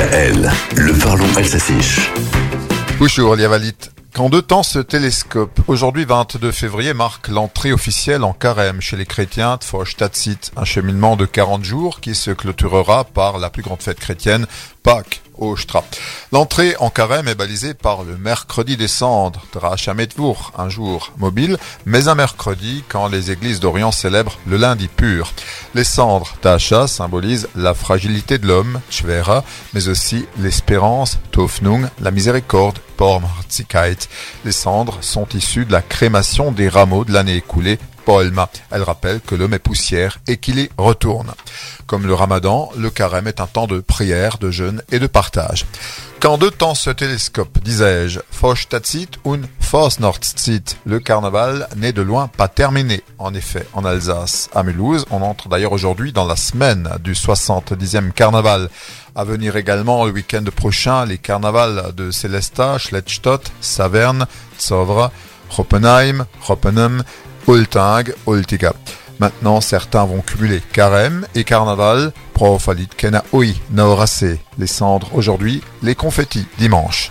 DKL, le parlons Elsassich. Bonjour, Liavalit. Qu'en deux temps ce télescope, aujourd'hui 22 février, marque l'entrée officielle en carême chez les chrétiens de Fochtatsit, un cheminement de 40 jours qui se clôturera par la plus grande fête chrétienne, Pâques. L'entrée en carême est balisée par le mercredi des cendres, Drachametvur, un jour mobile, mais un mercredi quand les églises d'Orient célèbrent le lundi pur. Les cendres d'Acha symbolisent la fragilité de l'homme, Chvera, mais aussi l'espérance, Tofnung, la miséricorde, les cendres sont issues de la crémation des rameaux de l'année écoulée, Elle rappelle que l'homme est poussière et qu'il y retourne. Comme le ramadan, le carême est un temps de prière, de jeûne et de partage. Quand deux temps ce télescope, disais-je, Fochtatsit und Fosnordsit, le carnaval n'est de loin pas terminé. En effet, en Alsace, à Mulhouse, on entre d'ailleurs aujourd'hui dans la semaine du 70e carnaval. À venir également le week-end prochain, les carnavals de Celesta, Schlettstadt, Saverne, Zovra, Hoppenheim, Hoppenheim, Maintenant, certains vont cumuler carême et carnaval, profalit kena oi, naorase, les cendres aujourd'hui, les confettis dimanche.